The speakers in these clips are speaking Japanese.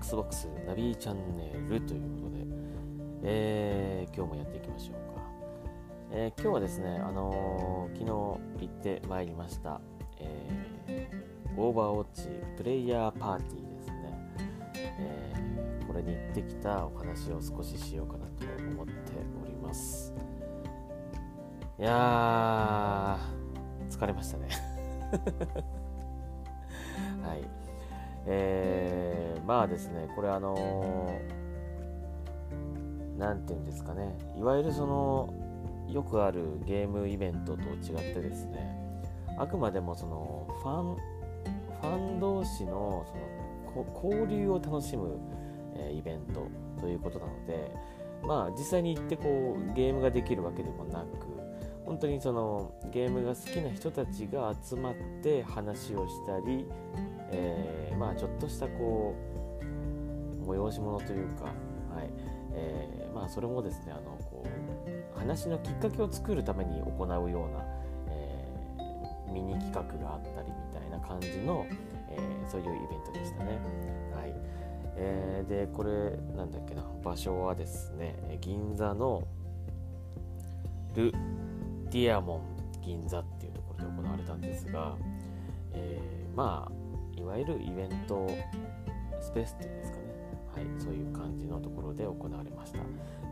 Xbox ナビチャンネルということで、えー、今日もやっていきましょうか。えー、今日はですね、あのー、昨日行ってまいりました、えー、オーバーウォッチプレイヤーパーティーですね、えー、これに行ってきたお話を少ししようかなと思っております。いやー、疲れましたね。はい。えー、まあですね、これあの何、て言うんですかね、いわゆるその、よくあるゲームイベントと違ってですね、あくまでもそのファン、ファン同士のその交流を楽しむ、えー、イベントということなので、まあ実際に行ってこうゲームができるわけでもなく、本当にそのゲームが好きな人たちが集まって話をしたり、えー、まあちょっとしたこう催し物というか、はいえー、まあそれもですねあのこう話のきっかけを作るために行うような、え、ミニ企画があったりみたいな感じの、え、そういうイベントでしたね。はいえー、でこれなんだっけな場所はですね銀座のル・ディアモン銀座っていうところで行われたんですが、えー、まあいわゆるイベントスペースっていうんですかね、はい、そういう感じのところで行われました。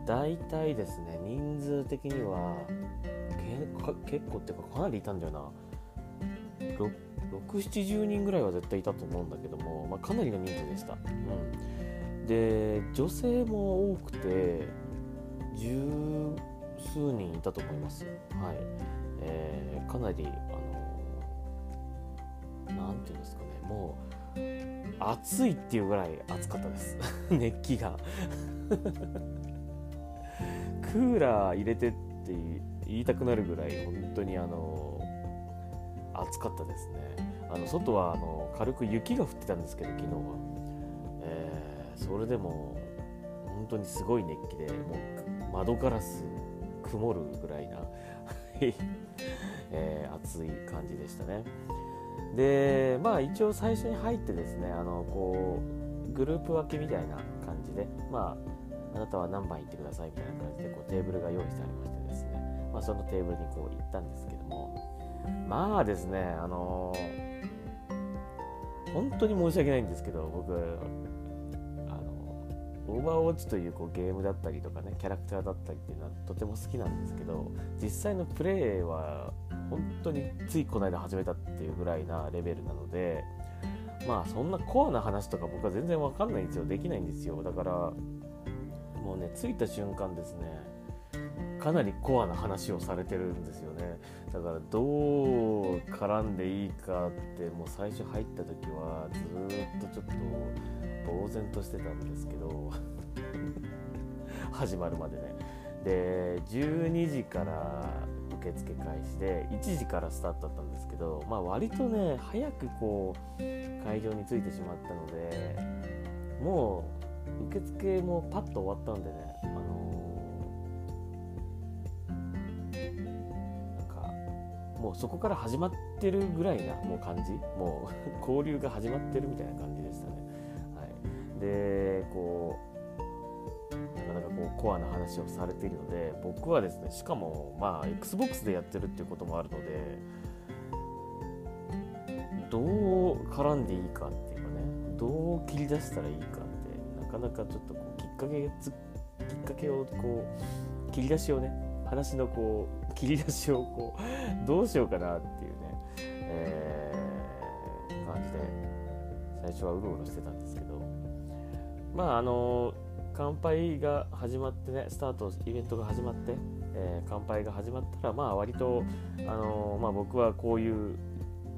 大体ですね人数的には結構っていうかかなりいたんだよな。670人ぐらいは絶対いたと思うんだけども、まあ、かなりの人数でした、うん、で女性も多くて十数人いたと思います。はい、えー、かなりあの何て言うんですかね。もう暑いっていうぐらい暑かったです。熱気が。クーラー入れてって言いたくなるぐらい本当にあの暑かったですね。あの外はあの軽く雪が降ってたんですけど昨日は、えー、それでも本当にすごい熱気でもう窓ガラス曇るぐらいな えー、暑い感じでしたね。でまあ一応最初に入ってですねあのこうグループ分けみたいな感じでまああなたは何番行ってくださいみたいな感じでこうテーブルが用意してありましてですね、まあ、そのテーブルにこう行ったんですけどもまあですねあのー、本当に申し訳ないんですけど僕オーバーウォッチというこうゲームだったりとかねキャラクターだったりっていうのはとても好きなんですけど実際のプレイは本当についこの間始めたっていうぐらいなレベルなのでまあそんなコアな話とか僕は全然わかんないんですよ。できないんですよだからもうね着いた瞬間ですねかなりコアな話をされてるんですよね。だからどう絡んでいいかってもう最初入った時はずっとちょっと呆然としてたんですけど 始まるまでね。で12時から受付開始で1時からスタートだったんですけど、まあ、割とね早くこう会場に着いてしまったのでもう受付もパッと終わったんでね、あのー、なんかもうそこから始まってるぐらいなもう感じもう 交流が始まってるみたいな感じでしたね。はい、でこうなかなかこうコアな話をされているので僕はですねしかもまあ XBOX でやってるっていうこともあるのでどう絡んでいいかっていうかねどう切り出したらいいかってなかなかちょっとこうきっかけつきっかけをこう切り出しをね話のこう切り出しをこうどうしようかなっていうね、えー、感じで最初はうろうろしてたんですけど。まああの乾杯が始まってねスタートイベントが始まって、えー、乾杯が始まったらまあ割と、あのー、まあ、僕はこういう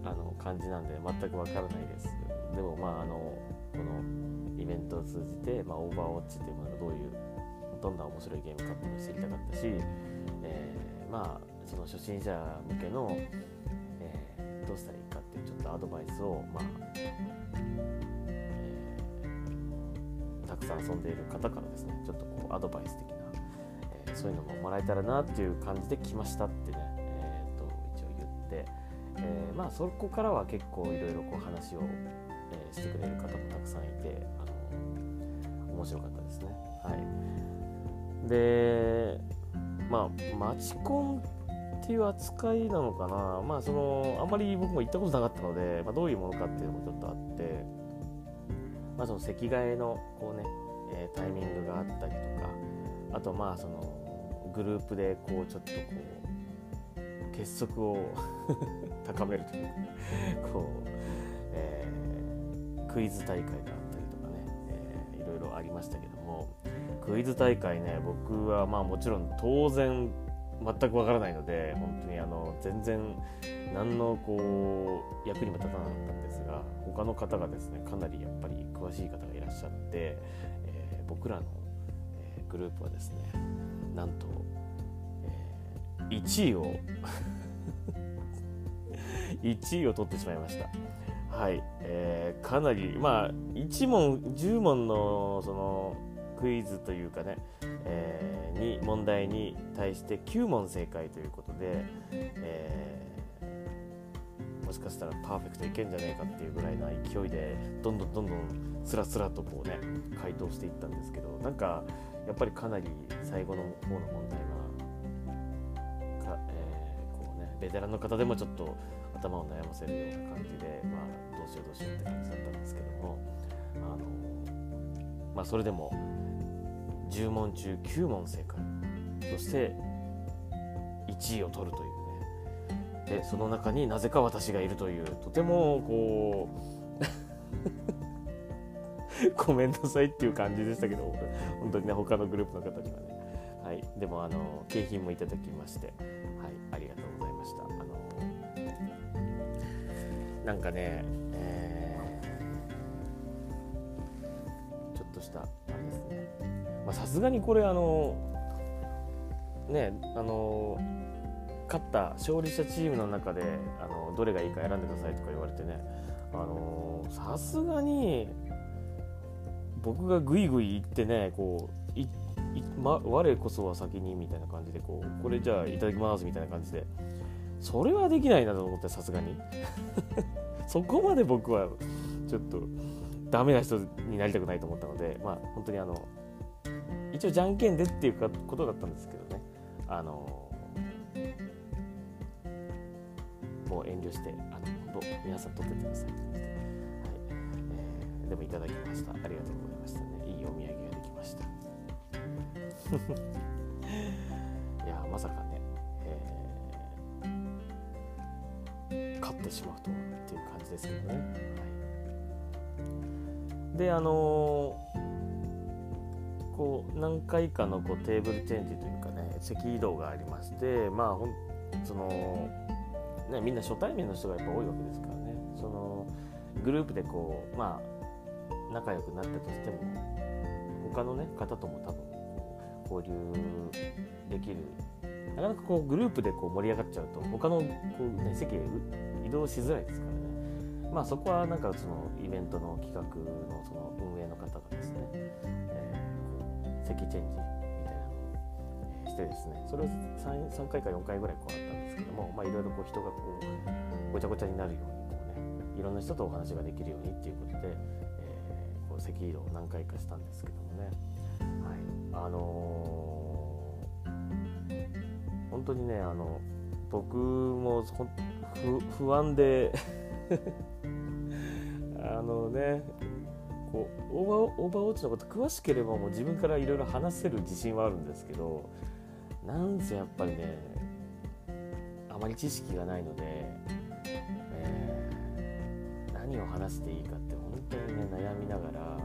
あの感じなんで全くわからないです。でもまああのこのイベントを通じて、まあ、オーバーウォッチっていうものがどういうどんな面白いゲームかっていうのを知りたかったし、えー、まあその初心者向けの、え、どうしたらいいかっていうちょっとアドバイスをまあたくさん遊んでいる方からですねちょっとこうアドバイス的な、えー、そういうのももらえたらなっていう感じで来ましたってね、えー、と一応言って、えー、まあそこからは結構いろいろこう話を、えしてくれる方もたくさんいてあの面白かったですね。はい。でまあマチコンっていう扱いなのかな。まあそのあんまり僕も行ったことなかったので、まあ、どういうものかっていうのもちょっとあってまあその席替えのこうね、えー、タイミングがあったりとかあとまあそのグループでこうちょっとこう結束を 高めるというかこう、えー、クイズ大会があったりとかね、えー、いろいろありましたけどもクイズ大会ね僕はまあもちろん当然全くわからないので本当にあの全然何のこう役にも立たなかったんですが他の方がですねかなりやっぱり詳しい方がいらっしゃって、えー、僕らの、えー、グループはですねなんと、えー、1位を 1位を取ってしまいました。はい、えー、かなりまあ1問10問のそのクイズというかね、えー、に問題に対して9問正解ということで、えー、もしかしたらパーフェクトいけんじゃねえかっていうぐらいな勢いでどんどんどんどんスラスラとこうね回答していったんですけどなんかやっぱりかなり最後の方の問題は、えー、こうねベテランの方でもちょっと頭を悩ませるような感じで、まあ、どうしようどうしようって感じだったんですけどもあの、まあ、それでも10問中9問正解。そして1位を取るというね。でその中になぜか私がいるというとてもこう ごめんなさいっていう感じでしたけど本当にね他のグループの方にはね。はい。でもあの景品もいただきましてはい。ありがとうございました。あのなんかね、えー、ちょっとしたあれですね。さすがにこれあのねあの勝った勝利したチームの中であのどれがいいか選んでくださいとか言われてねあのさすがに僕がグイグイ言ってねこういい、ま、我こそは先にみたいな感じでこうこれじゃあいただきますみたいな感じでそれはできないなと思ってさすがに。そこまで僕はちょっとダメな人になりたくないと思ったのでまあ本当にあの一応じゃんけんでっていうことだったんですけどね。あのもう遠慮してあの皆さん取っててください。って感じで、はい。えー、でもいただきました。ありがとうございましたね。いいお土産ができました。いやまさかね、えー、勝ってしまうとはっていう感じですけどね、はい、であのーこう何回かのこうテーブルチェンジというかね席移動がありましてまあほんその、ね、みんな初対面の人がやっぱ多いわけですからね。そのグループでこうまあ仲良くなったとしても他のね方とも多分交流できる。なかなかこうグループでこう盛り上がっちゃうと他のこう、ね、席へ移動しづらいですからね。まあそこはなんかそのイベントの企画のその運営の方がですね席チェンジみたいな。のをしてですねそれを 3, 3回か4回ぐらいこうあったんですけどもまあいろいろこう人がこうごちゃごちゃになるようにこうねいろんな人とお話ができるようにっていうことで、えー、こう席移動を何回かしたんですけどもね。はい。あのー、本当にねあの僕も不安で あのねこうオーバーオーバーウォッチのこと詳しければもう自分からいろいろ話せる自信はあるんですけどなんせやっぱりねあまり知識がないので、えー、何を話していいかって本当にね悩みながら、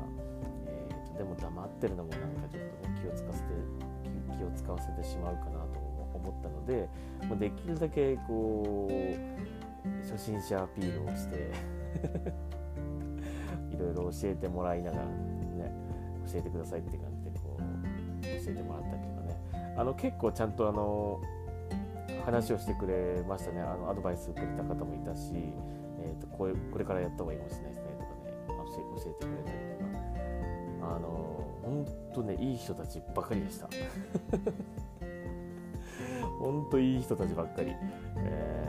えーと、でも黙ってるのもなんかちょっとね気を使わせて気を使わせてしまうかなと思ったのでもうできるだけこう初心者アピールをしていろいろ教えてもらいながらね教えてくださいって感じでこう教えてもらったりとかね。あの結構ちゃんとあの話をしてくれましたね。あのアドバイスくれた方もいたし、えーと、こうこれからやった方がいいかもしれないですねとかね。教えてくれたりとか。あの本当ねいい人たちばかりでした。本当いい人たちばっかり、えー、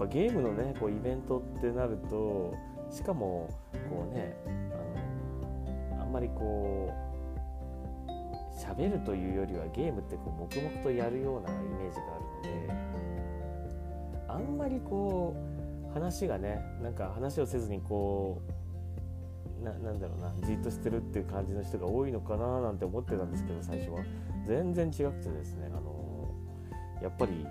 ぱゲームのねこうイベントってなるとしかもこうねあのあんまりこう喋るというよりはゲームってこう黙々とやるようなイメージがあるのであんまりこう話がねなんか話をせずにこうななんだろうなじっとしてるっていう感じの人が多いのかななんて思ってたんですけど最初は。全然違くてですねあのやっぱり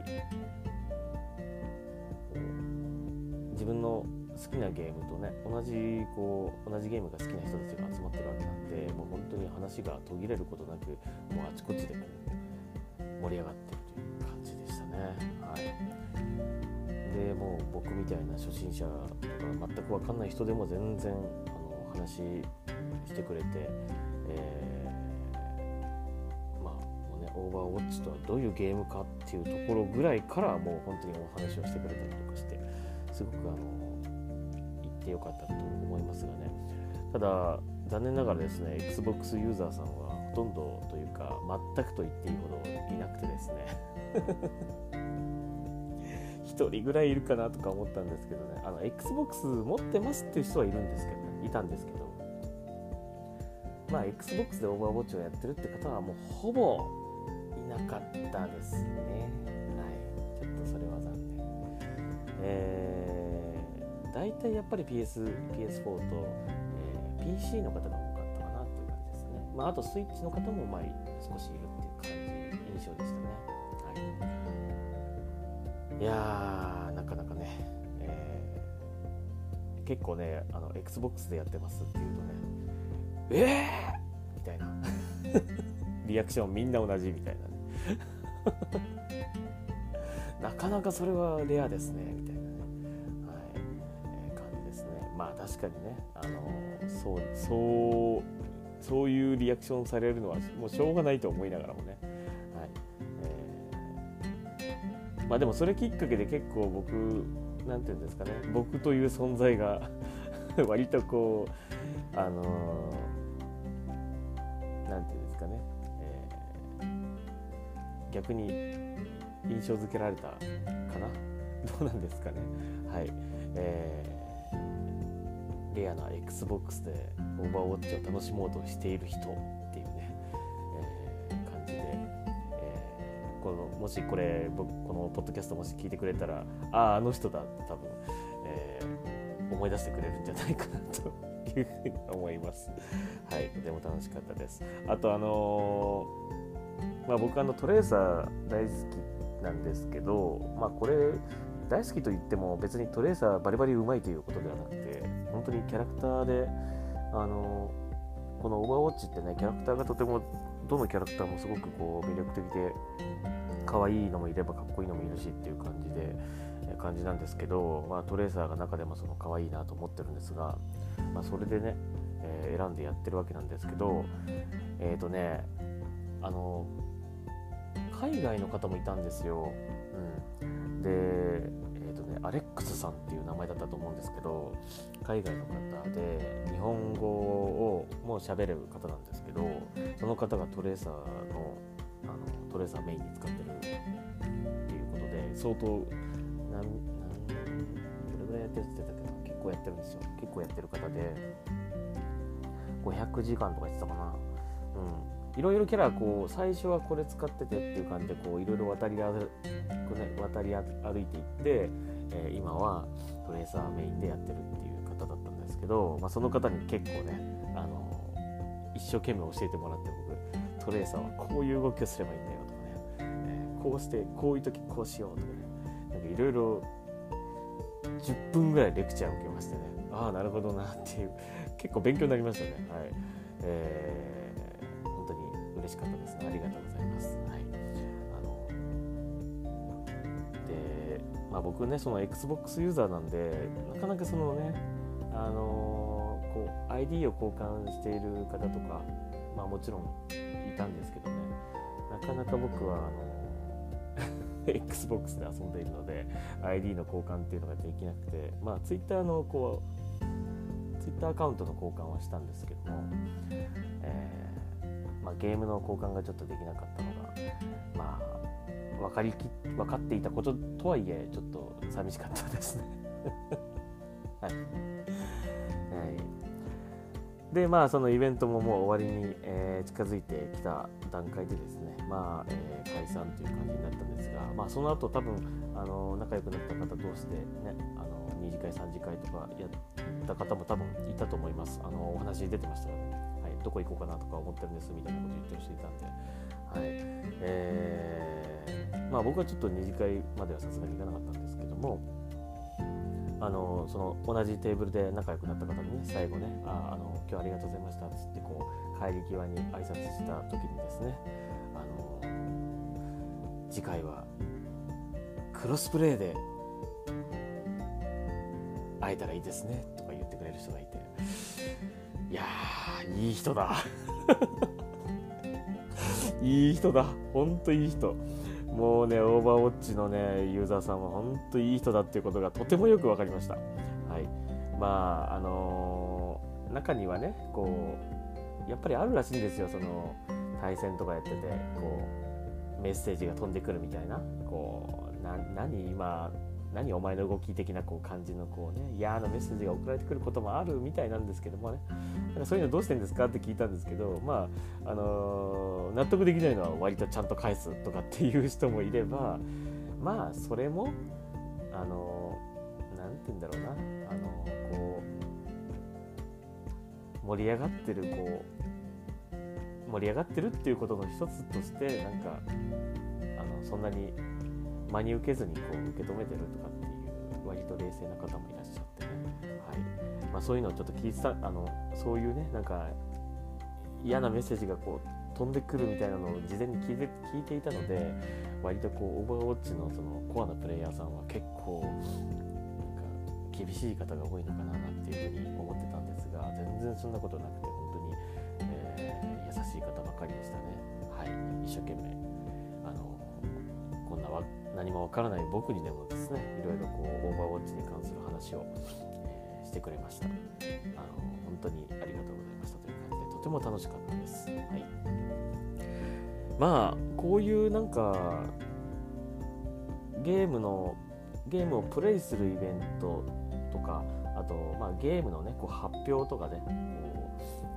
分の好きなゲームとね同じこう同じゲームが好きな人たちが集まってるわけなんでもう本当に話が途切れることなくもうあちこちでこう盛り上がってるという感じでしたね。はいでもう僕みたいな初心者とか全く分かんない人でも全然あの話してくれて、えー、まあもうねオーバーウォッチとはどういうゲームかっていうところぐらいからもう本当にお話をしてくれたりとかしてすごくあの言ってよかったと思いますがね。ただ残念ながらですね XBOX ユーザーさんはほとんどというか全くと言っていいほどいなくてですね。1人ぐらいいるかなとか思ったんですけどね。あの XBOX 持ってますっていう人はいるんですけどね。いたんですけど。まあ XBOX でオーバーウォッチをやってるって方はもうほぼいなかったですね。えー、大体やっぱり PS PS4 と、えー、PC の方が多かったかなっていう感じですね。まああとスイッチの方もまあ少しいるっていう感じ印象でしたね。はい。いやなかなかね、えー、結構ねあの XBOX でやってますっていうとねえーみたいな。リアクションみんな同じみたいなね。なかなかそれはレアですねみ確かにね。あのそうそうそういうリアクションされるのはもうしょうがないと思いながらもね。はい。えまあでもそれきっかけで結構僕何て言うんですかね。僕という存在が 割とこうあの何、て言うんですかね、えー、逆に印象づけられたかな。どうなんですかね。はい、えー、レアな XBOX でオーバーウォッチを楽しもうとしている人っていうね、えー、感じで、えーこのもしこれ僕このポッドキャストもし聞いてくれたらあああの人だって多分、えー、思い出してくれるんじゃないかなと いうふうに思います。はい、とても楽しかったです。あとあのー、まあ、僕あのトレーサー大好きなんですけど、まあ、これ大好きと言っても別にトレーサーバリバリうまいということではなくて本当にキャラクターであの、このオーバーウォッチってねキャラクターがとてもどのキャラクターもすごくこう魅力的で可愛いのもいればかっこいいのもいるしっていう感じで感じなんですけど、まあ、トレーサーが中でもその可愛いなと思ってるんですが、まあ、それでね、えー、選んでやってるわけなんですけどえっ、ー、とねあの海外の方もいたんですよ、うん、で、アレックスさんっていう名前だったと思うんですけど海外の方で日本語をもう喋れる方なんですけどその方がトレーサーのあのトレーサーメインに使ってるっていうことで相当なんなんどれぐらいやってるって言ってたけど結構やってるんですよ。結構やってる方で500時間とか言ってたかな。うん。いろいろキャラこう最初はこれ使っててっていう感じでこういろいろ渡り歩、ね、渡り歩いていって、えー、今はトレーサーメインでやってるっていう方だったんですけど、まあ、その方に結構ねあの一生懸命教えてもらって僕トレーサーはこういう動きをすればいいんだよとかね、えー、こうしてこういう時こうしようとかねいろいろ10分ぐらいレクチャーを受けましてねああなるほどなっていう結構勉強になりましたね。はい、えー、本当に嬉しかったです。ありがとうございます。はい。まあ僕ねその XBOX ユーザーなんでなかなかそのねあのこう ID を交換している方とか、まあ、もちろんいたんですけどねなかなか僕はあの XBOX で遊んでいるので ID の交換っていうのができなくてまあ Twitter のこう Twitter アカウントの交換はしたんですけども、えー、まあ、ゲームの交換がちょっとできなかったのがまあ分かりき分かっていたこととはいえちょっと寂しかったですね。はい、はい。でまあそのイベントももう終わりに、えー、近づいてきた段階でですねまあ、えー、解散という感じになったんですがまあその後多分あの仲良くなった方同士でねあの2次会3次会とかやった方も多分いたと思います。あのお話出てましたよね、はい、どこ行こうかなとか思ってるんですみたいなこと言ってる人いたんで。はい。えー、まあ僕はちょっと2次会まではさすがに行かなかったんですけどもあのその同じテーブルで仲良くなった方にね最後ねああの今日ありがとうございましたっつってこう帰り際に挨拶した時にですねあの次回はクロスプレーで会えたらいいですねとか言ってくれる人がいていやいい人だ。いい人だほんといい人もうね、オーバーウォッチのね、ユーザーさんは本当いい人だっていうことがとてもよく分かりました。はい。まあ、あのー、中にはね、こう、やっぱりあるらしいんですよ、その、対戦とかやってて、こう、メッセージが飛んでくるみたいな、こう、何今、何お前の動き的なこう感じのこうね嫌なメッセージが送られてくることもあるみたいなんですけどもね。なんかそういうのどうしてんですかって聞いたんですけどまああのー、納得できないのは割とちゃんと返すとかっていう人もいればまあそれもあの何、ー、て言うんだろうな。あのー、こう盛り上がってるこう盛り上がってるっていうことの一つとしてなんかあのそんなに真に受けずにこう受け止めてるとかっていう割と冷静な方もいらっしゃってね、はい。まあ、そういうのをちょっと聞いてたあのそういうねなんか嫌なメッセージがこう飛んでくるみたいなのを事前に聞いて聞いていたので割とこうオーバーウォッチのそのコアなプレイヤーさんは結構なんか厳しい方が多いのかななんていうふうに思ってたんですが全然そんなことなくて本当に、えー、優しい方ばかりでしたね。はい、一生懸命。何もわからない僕にでもですねいろいろこうオーバーウォッチに関する話を、えー、してくれました。あの本当にありがとうございましたという感じでとても楽しかったです、はい、まあこういうなんかゲームのゲームをプレイするイベントとかあと、まあ、ゲームのねこう発表とかねこう、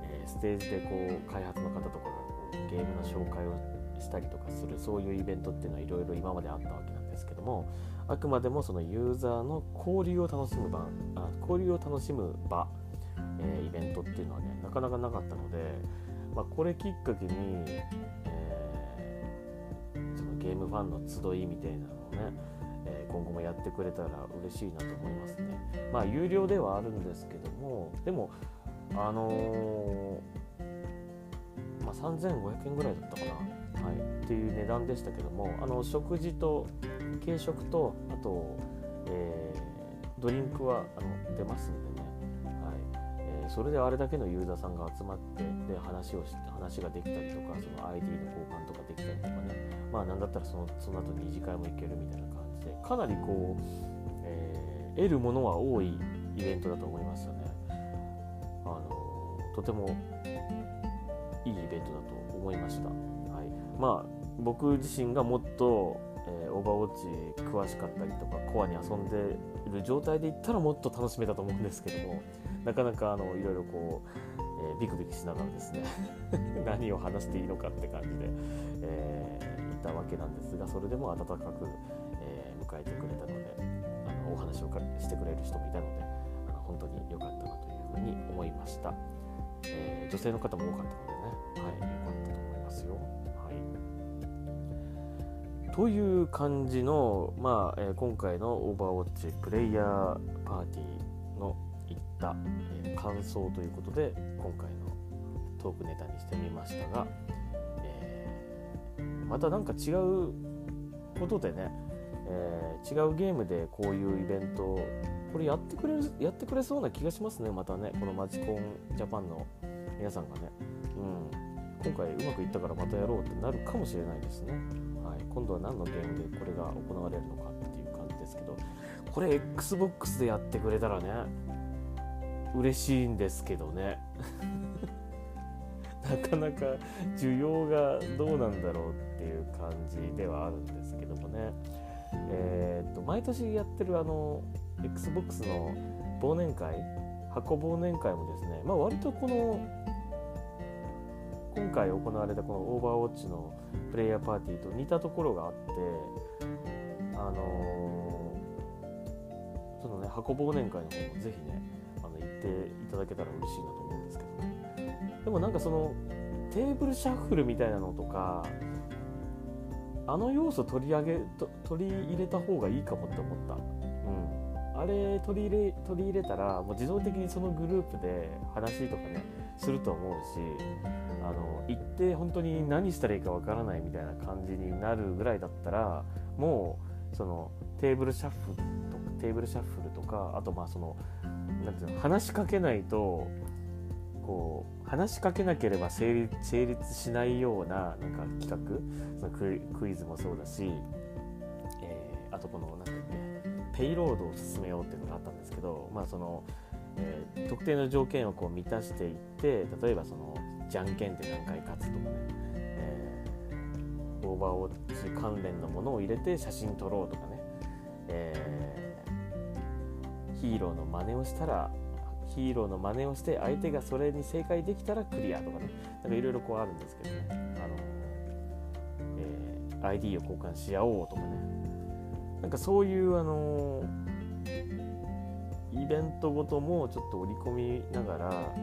えー、ステージでこう開発の方とかがこうゲームの紹介をしたりとかするそういうイベントっていうのはいろいろ今まであったわけなんですけどもあくまでもそのユーザーの交流を楽しむ場あ交流を楽しむ場、えー、イベントっていうのはねなかなかなかったので、まあ、これきっかけに、えー、そのゲームファンの集いみたいなのをね、え今後もやってくれたら嬉しいなと思いますね。まあ有料ではあるんですけどもでもあのー、3500円ぐらいだったかな。はい、っていう値段でしたけどもあの食事と軽食とあと、えー、ドリンクはあの出ますんでね、はい。えー、それであれだけのユーザーさんが集まってで話をして話ができたりとかその ID の交換とかできたりとかね。まあなんだったらそのその後2次会も行けるみたいな感じでかなりこう、えー、得るものは多いイベントだと思いましたね。あのとてもトだと思いました。はいまあ僕自身がもっと、えー、オーバーウォッチ詳しかったりとかコアに遊んでる状態でいったらもっと楽しめたと思うんですけども なかなかあのいろいろこう、えー、ビクビクしながらですね 何を話していいのかって感じで、えー、いたわけなんですがそれでも温かく、え迎えてくれたのであのお話をしてくれる人もいたのであの本当に良かったなというふうに思いました、え女性の方も多かったのでねはい良かったと思いますよ。はいという感じの、まあえー、今回のオーバーウォッチプレイヤーパーティーのいった、えー、感想ということで今回のトークネタにしてみましたが、えー、また何か違うことでね、え違うゲームでこういうイベントをこれやってくれるやってくれそうな気がしますね。またねこのマジコンジャパンの皆さんがね、うん、今回うまくいったからまたやろうってなるかもしれないですね。はい、今度は何のゲームでこれが行われるのかっていう感じですけど。これ XBOX でやってくれたらね嬉しいんですけどね。なかなか需要がどうなんだろうっていう感じではあるんですけどもね。えー、っと毎年やってるあの XBOX の忘年会箱忘年会もですね、まあ、割とこの今回行われたこのオーバーウォッチのプレイヤーパーティーと似たところがあってあのー、そのね箱忘年会の方もぜひねあの行っていただけたら嬉しいなと思うんですけどでもなんかそのテーブルシャッフルみたいなのとかあの要素取り上げ取り入れた方がいいかもって思った、あれ取り入れ取り入れたらもう自動的にそのグループで話とかねすると思うしあの行って本当に何したらいいかわからないみたいな感じになるぐらいだったらもうそのテーブルシャッフルとかテーブルシャッフルとかあとまあそのなんていうの話しかけないとこう話しかけなければ成立成立しないようななんか企画そのクイズもそうだし、えー、あとこの何ていうっけペイロードを進めようっていうのがあったんですけどまあその、えー、特定の条件をこう満たしていって例えばそのじゃんけんで何回勝つとかね、えー、オーバーウォッチ関連のものを入れて写真撮ろうとかね、えー、ヒーローの真似をしたらヒーローの真似をして相手がそれに正解できたらクリアとかねなんかいろいろこうあるんですけどねあの、えー、ID を交換し合おうとかねなんかそういうあのイベントごともちょっと織り込みながら、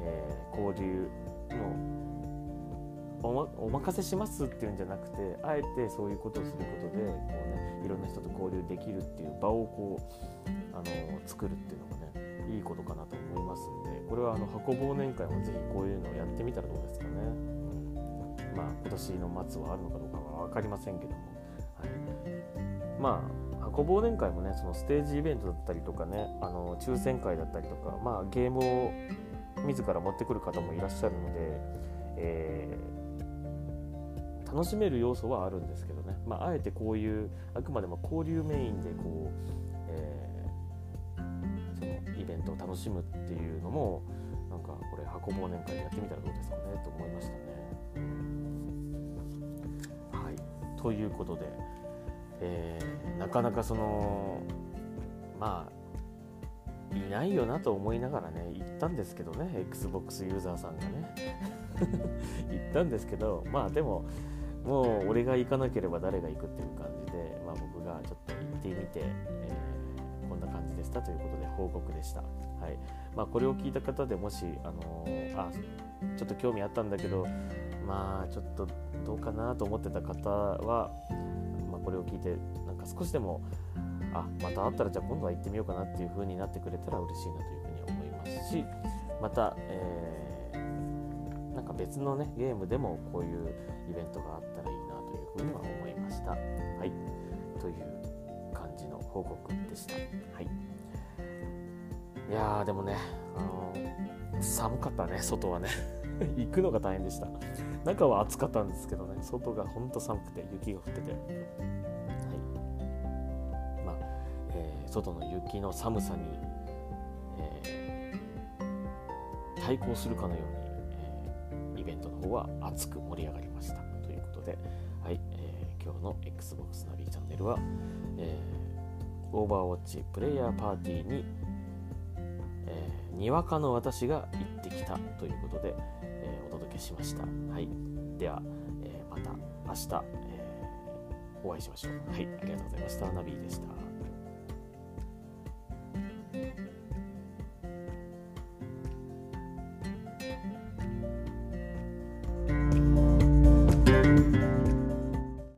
えー、交流のお,、ま、お任せしますっていうんじゃなくてあえてそういうことをすることでこう、ね、いろんな人と交流できるっていう場をこうあの作るっていうのがねいいことかなと思いますんでこれはあの箱忘年会もぜひこういうのをやってみたらどうですかね、うん、まあ今年の末はあるのかどうかは分かりませんけども、はい、まあ箱忘年会もねそのステージイベントだったりとかねあの抽選会だったりとかまあゲームを自ら持ってくる方もいらっしゃるので、えー、楽しめる要素はあるんですけどね、まあ、あえてこういうあくまでも交流メインでこう、えー、そのイベントを楽しむっていうのもなんかこれ箱忘年会でやってみたらどうですかねと思いましたね。はい、ということで、えー、なかなかそのまあいないよなと思いながらね行ったんですけどね XBOX ユーザーさんがね。行ったんですけどまあでももう俺が行かなければ誰が行くっていう感じで、まあ、僕がちょっと行ってみて、えー、こんな感じでしたということで報告でした、はい。まあ、これを聞いた方でもし、あのー、あちょっと興味あったんだけどまあちょっとどうかなと思ってた方は、これを聞いてなんか少しでもあまた会ったらじゃあ今度は行ってみようかなっていう風になってくれたら嬉しいなというふうに思いますしまた、えー、なんか別のねゲームでもこういうイベントがあったらいいなというふうには思いました。はいという感じの報告でした。はいいやーでもね、あのー、寒かったね外はね 行くのが大変でした。中は暑かったんですけどね外がほんと寒くて雪が降ってて。はい。まえ外の雪の寒さに、えー、対抗するかのように、えー、イベントの方は熱く盛り上がりました。ということで、はいえー、今日の XBOX ナビチャンネルは、えー、オーバーウォッチプレイヤーパーティーに、えー、にわかの私が行ってきたということで、届けしました。はい、では、えー、また明日、えー、お会いしましょう。はい、ありがとうございました。ナビでした。